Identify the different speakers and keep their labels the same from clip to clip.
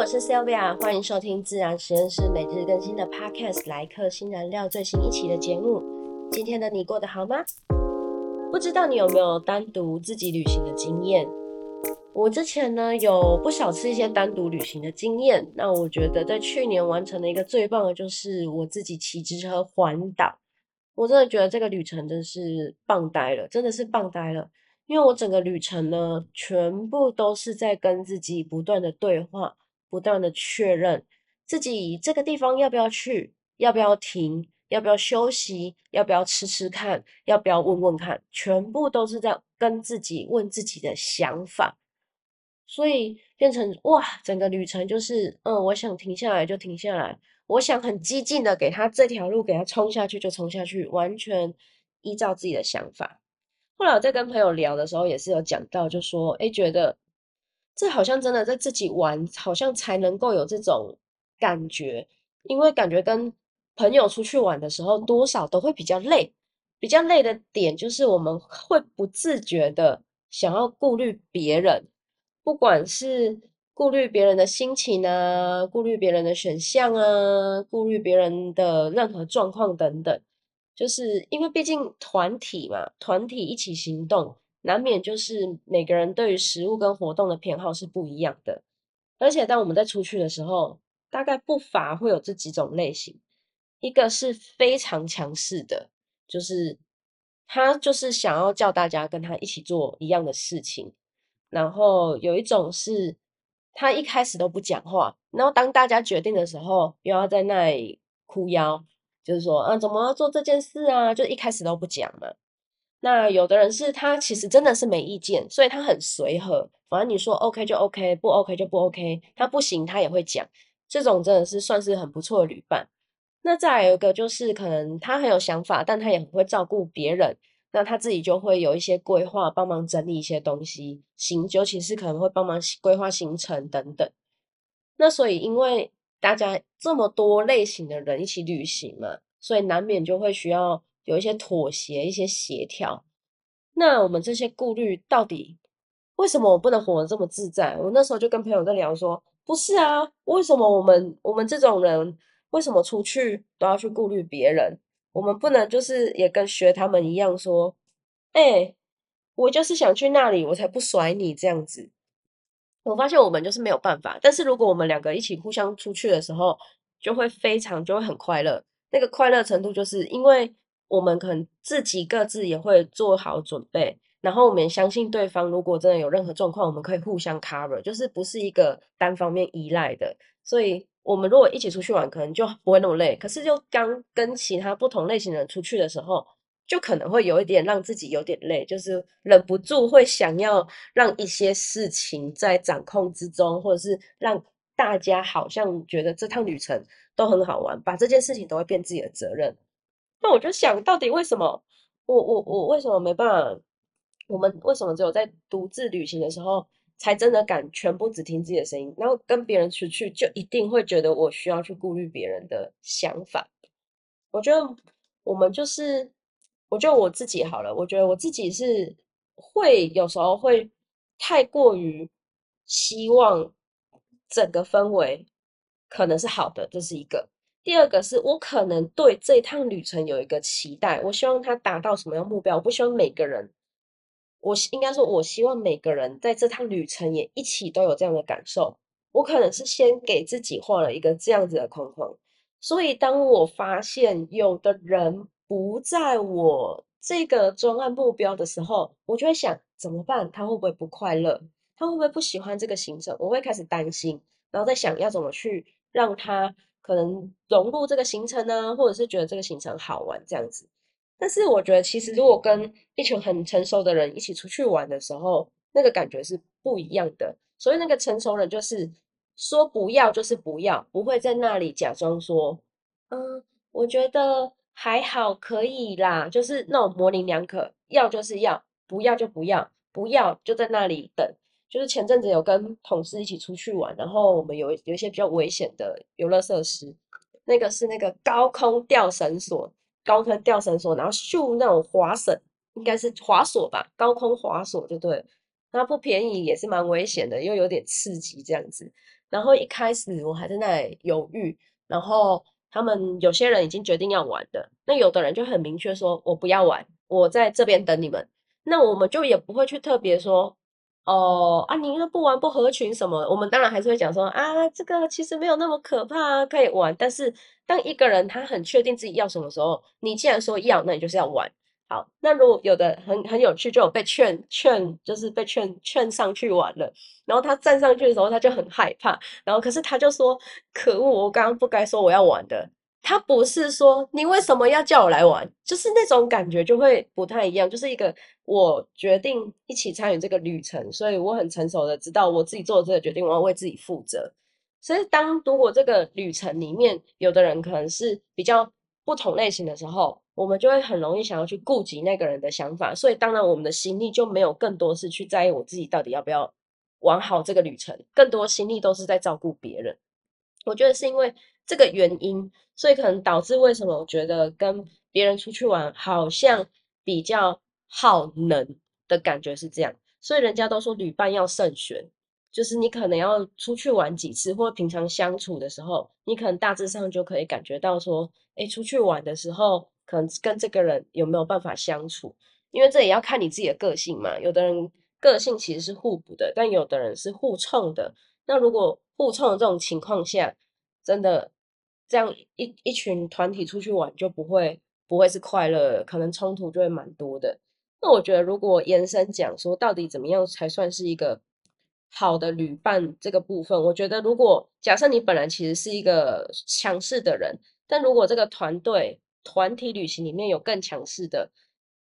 Speaker 1: 我是 Sylvia，欢迎收听自然实验室每日更新的 Podcast《来客新燃料》最新一期的节目。今天的你过得好吗？不知道你有没有单独自己旅行的经验？我之前呢有不少次一些单独旅行的经验。那我觉得在去年完成的一个最棒的就是我自己骑机车环岛。我真的觉得这个旅程真是棒呆了，真的是棒呆了。因为我整个旅程呢，全部都是在跟自己不断的对话。不断的确认自己这个地方要不要去，要不要停，要不要休息，要不要吃吃看，要不要问问看，全部都是在跟自己问自己的想法，所以变成哇，整个旅程就是，嗯，我想停下来就停下来，我想很激进的给他这条路给他冲下去就冲下去，完全依照自己的想法。后来我在跟朋友聊的时候，也是有讲到，就说，哎，觉得。这好像真的在自己玩，好像才能够有这种感觉，因为感觉跟朋友出去玩的时候，多少都会比较累。比较累的点就是我们会不自觉的想要顾虑别人，不管是顾虑别人的心情啊，顾虑别人的选项啊，顾虑别人的任何状况等等，就是因为毕竟团体嘛，团体一起行动。难免就是每个人对于食物跟活动的偏好是不一样的，而且当我们在出去的时候，大概不乏会有这几种类型。一个是非常强势的，就是他就是想要叫大家跟他一起做一样的事情，然后有一种是他一开始都不讲话，然后当大家决定的时候，又要在那里哭腰，就是说啊，怎么做这件事啊？就一开始都不讲嘛。那有的人是他其实真的是没意见，所以他很随和，反正你说 OK 就 OK，不 OK 就不 OK，他不行他也会讲，这种真的是算是很不错的旅伴。那再有一个就是可能他很有想法，但他也很会照顾别人，那他自己就会有一些规划，帮忙整理一些东西，行，尤其是可能会帮忙规划行程等等。那所以因为大家这么多类型的人一起旅行嘛，所以难免就会需要。有一些妥协，一些协调。那我们这些顾虑到底为什么我不能活得这么自在？我那时候就跟朋友在聊说，不是啊，为什么我们我们这种人为什么出去都要去顾虑别人？我们不能就是也跟学他们一样说，哎，我就是想去那里，我才不甩你这样子。我发现我们就是没有办法。但是如果我们两个一起互相出去的时候，就会非常就会很快乐。那个快乐程度就是因为。我们可能自己各自也会做好准备，然后我们相信对方，如果真的有任何状况，我们可以互相 cover，就是不是一个单方面依赖的。所以，我们如果一起出去玩，可能就不会那么累。可是，就刚跟其他不同类型的人出去的时候，就可能会有一点让自己有点累，就是忍不住会想要让一些事情在掌控之中，或者是让大家好像觉得这趟旅程都很好玩，把这件事情都会变自己的责任。那我就想到底为什么我我我为什么没办法？我们为什么只有在独自旅行的时候才真的敢全部只听自己的声音？然后跟别人出去就一定会觉得我需要去顾虑别人的想法？我觉得我们就是，我觉得我自己好了。我觉得我自己是会有时候会太过于希望整个氛围可能是好的，这是一个。第二个是我可能对这趟旅程有一个期待，我希望他达到什么样目标？我不希望每个人，我应该说，我希望每个人在这趟旅程也一起都有这样的感受。我可能是先给自己画了一个这样子的框框，所以当我发现有的人不在我这个专案目标的时候，我就会想怎么办？他会不会不快乐？他会不会不喜欢这个行程？我会开始担心，然后再想要怎么去让他。可能融入这个行程呢，或者是觉得这个行程好玩这样子。但是我觉得，其实如果跟一群很成熟的人一起出去玩的时候，那个感觉是不一样的。所以那个成熟人就是说不要就是不要，不会在那里假装说，嗯，我觉得还好可以啦，就是那种模棱两可，要就是要，不要就不要，不要就在那里等。就是前阵子有跟同事一起出去玩，然后我们有有一些比较危险的游乐设施，那个是那个高空吊绳索，高空吊绳索，然后秀那种滑绳，应该是滑索吧，高空滑索就对。那不便宜也是蛮危险的，又有点刺激这样子。然后一开始我还在那里犹豫，然后他们有些人已经决定要玩的，那有的人就很明确说：“我不要玩，我在这边等你们。”那我们就也不会去特别说。哦啊，你那不玩不合群什么？我们当然还是会讲说啊，这个其实没有那么可怕，可以玩。但是当一个人他很确定自己要什么时候，你既然说要，那你就是要玩。好，那如果有的很很有趣，就有被劝劝，就是被劝劝上去玩了。然后他站上去的时候，他就很害怕。然后可是他就说：“可恶，我刚刚不该说我要玩的。”他不是说你为什么要叫我来玩，就是那种感觉就会不太一样，就是一个我决定一起参与这个旅程，所以我很成熟的知道我自己做的这个决定，我要为自己负责。所以当如果这个旅程里面有的人可能是比较不同类型的时候，我们就会很容易想要去顾及那个人的想法，所以当然我们的心力就没有更多是去在意我自己到底要不要玩好这个旅程，更多心力都是在照顾别人。我觉得是因为这个原因。所以可能导致为什么我觉得跟别人出去玩好像比较耗能的感觉是这样。所以人家都说旅伴要慎选，就是你可能要出去玩几次，或平常相处的时候，你可能大致上就可以感觉到说，哎，出去玩的时候，可能跟这个人有没有办法相处？因为这也要看你自己的个性嘛。有的人个性其实是互补的，但有的人是互冲的。那如果互冲的这种情况下，真的。这样一一群团体出去玩就不会不会是快乐，可能冲突就会蛮多的。那我觉得，如果延伸讲说，到底怎么样才算是一个好的旅伴这个部分，我觉得，如果假设你本来其实是一个强势的人，但如果这个团队团体旅行里面有更强势的，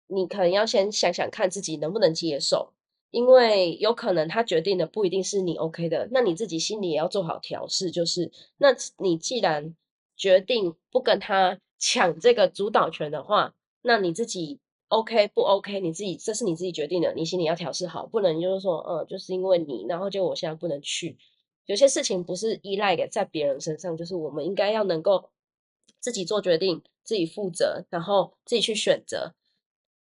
Speaker 1: 你可能要先想想看自己能不能接受，因为有可能他决定的不一定是你 OK 的，那你自己心里也要做好调试，就是那你既然决定不跟他抢这个主导权的话，那你自己 OK 不 OK？你自己这是你自己决定的，你心里要调试好，不能就是说，嗯，就是因为你，然后就我现在不能去。有些事情不是依赖给在别人身上，就是我们应该要能够自己做决定，自己负责，然后自己去选择。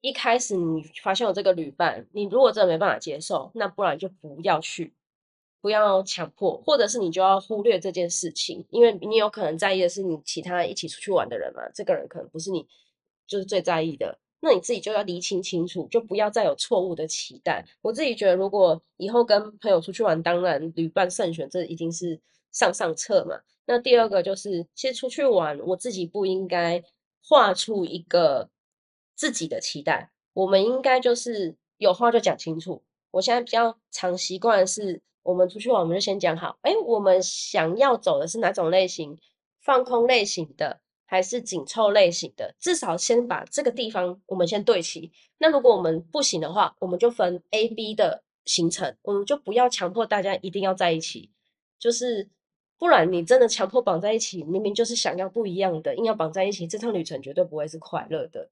Speaker 1: 一开始你发现有这个旅伴，你如果真的没办法接受，那不然就不要去。不要强迫，或者是你就要忽略这件事情，因为你有可能在意的是你其他一起出去玩的人嘛，这个人可能不是你就是最在意的，那你自己就要厘清清楚，就不要再有错误的期待。我自己觉得，如果以后跟朋友出去玩，当然旅伴慎选，这一定是上上策嘛。那第二个就是，其实出去玩，我自己不应该画出一个自己的期待，我们应该就是有话就讲清楚。我现在比较常习惯是。我们出去玩，我们就先讲好。哎，我们想要走的是哪种类型？放空类型的，还是紧凑类型的？至少先把这个地方我们先对齐。那如果我们不行的话，我们就分 A、B 的行程，我们就不要强迫大家一定要在一起。就是不然你真的强迫绑在一起，明明就是想要不一样的，硬要绑在一起，这趟旅程绝对不会是快乐的。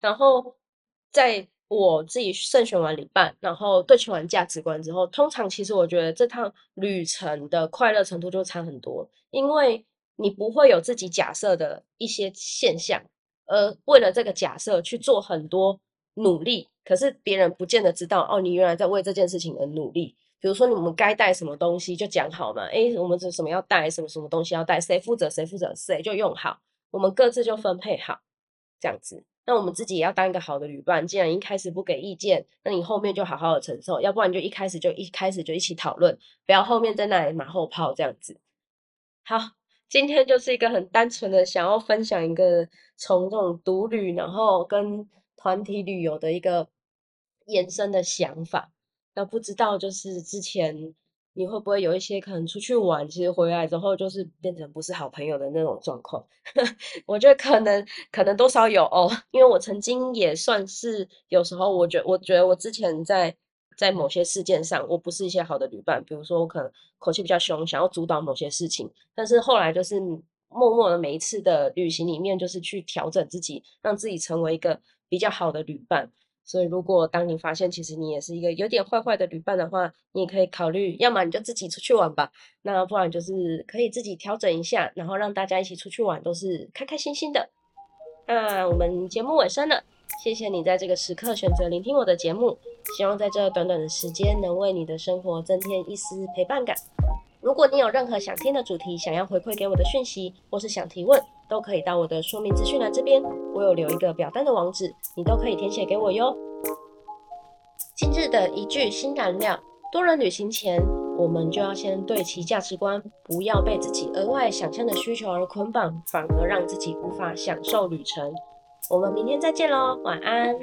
Speaker 1: 然后在。我自己慎选完旅伴，然后对齐完价值观之后，通常其实我觉得这趟旅程的快乐程度就差很多，因为你不会有自己假设的一些现象，而为了这个假设去做很多努力，可是别人不见得知道哦，你原来在为这件事情而努力。比如说你们该带什么东西就讲好嘛，诶，我们这什么要带，什么什么东西要带，谁负责谁负责，谁就用好，我们各自就分配好，这样子。那我们自己也要当一个好的旅伴。既然一开始不给意见，那你后面就好好的承受，要不然就一开始就一开始就一起讨论，不要后面在那里马后炮这样子。好，今天就是一个很单纯的想要分享一个从这种独旅然后跟团体旅游的一个延伸的想法。那不知道就是之前。你会不会有一些可能出去玩，其实回来之后就是变成不是好朋友的那种状况？我觉得可能可能多少有哦，因为我曾经也算是有时候，我觉我觉得我之前在在某些事件上，我不是一些好的旅伴，比如说我可能口气比较凶，想要主导某些事情，但是后来就是默默的每一次的旅行里面，就是去调整自己，让自己成为一个比较好的旅伴。所以，如果当你发现其实你也是一个有点坏坏的旅伴的话，你也可以考虑，要么你就自己出去玩吧，那不然就是可以自己调整一下，然后让大家一起出去玩，都是开开心心的。那我们节目尾声了，谢谢你在这个时刻选择聆听我的节目，希望在这短短的时间能为你的生活增添一丝陪伴感。如果你有任何想听的主题，想要回馈给我的讯息，或是想提问，都可以到我的说明资讯栏这边，我有留一个表单的网址，你都可以填写给我哟。今日的一句新燃料：多人旅行前，我们就要先对齐价值观，不要被自己额外想象的需求而捆绑，反而让自己无法享受旅程。我们明天再见喽，晚安。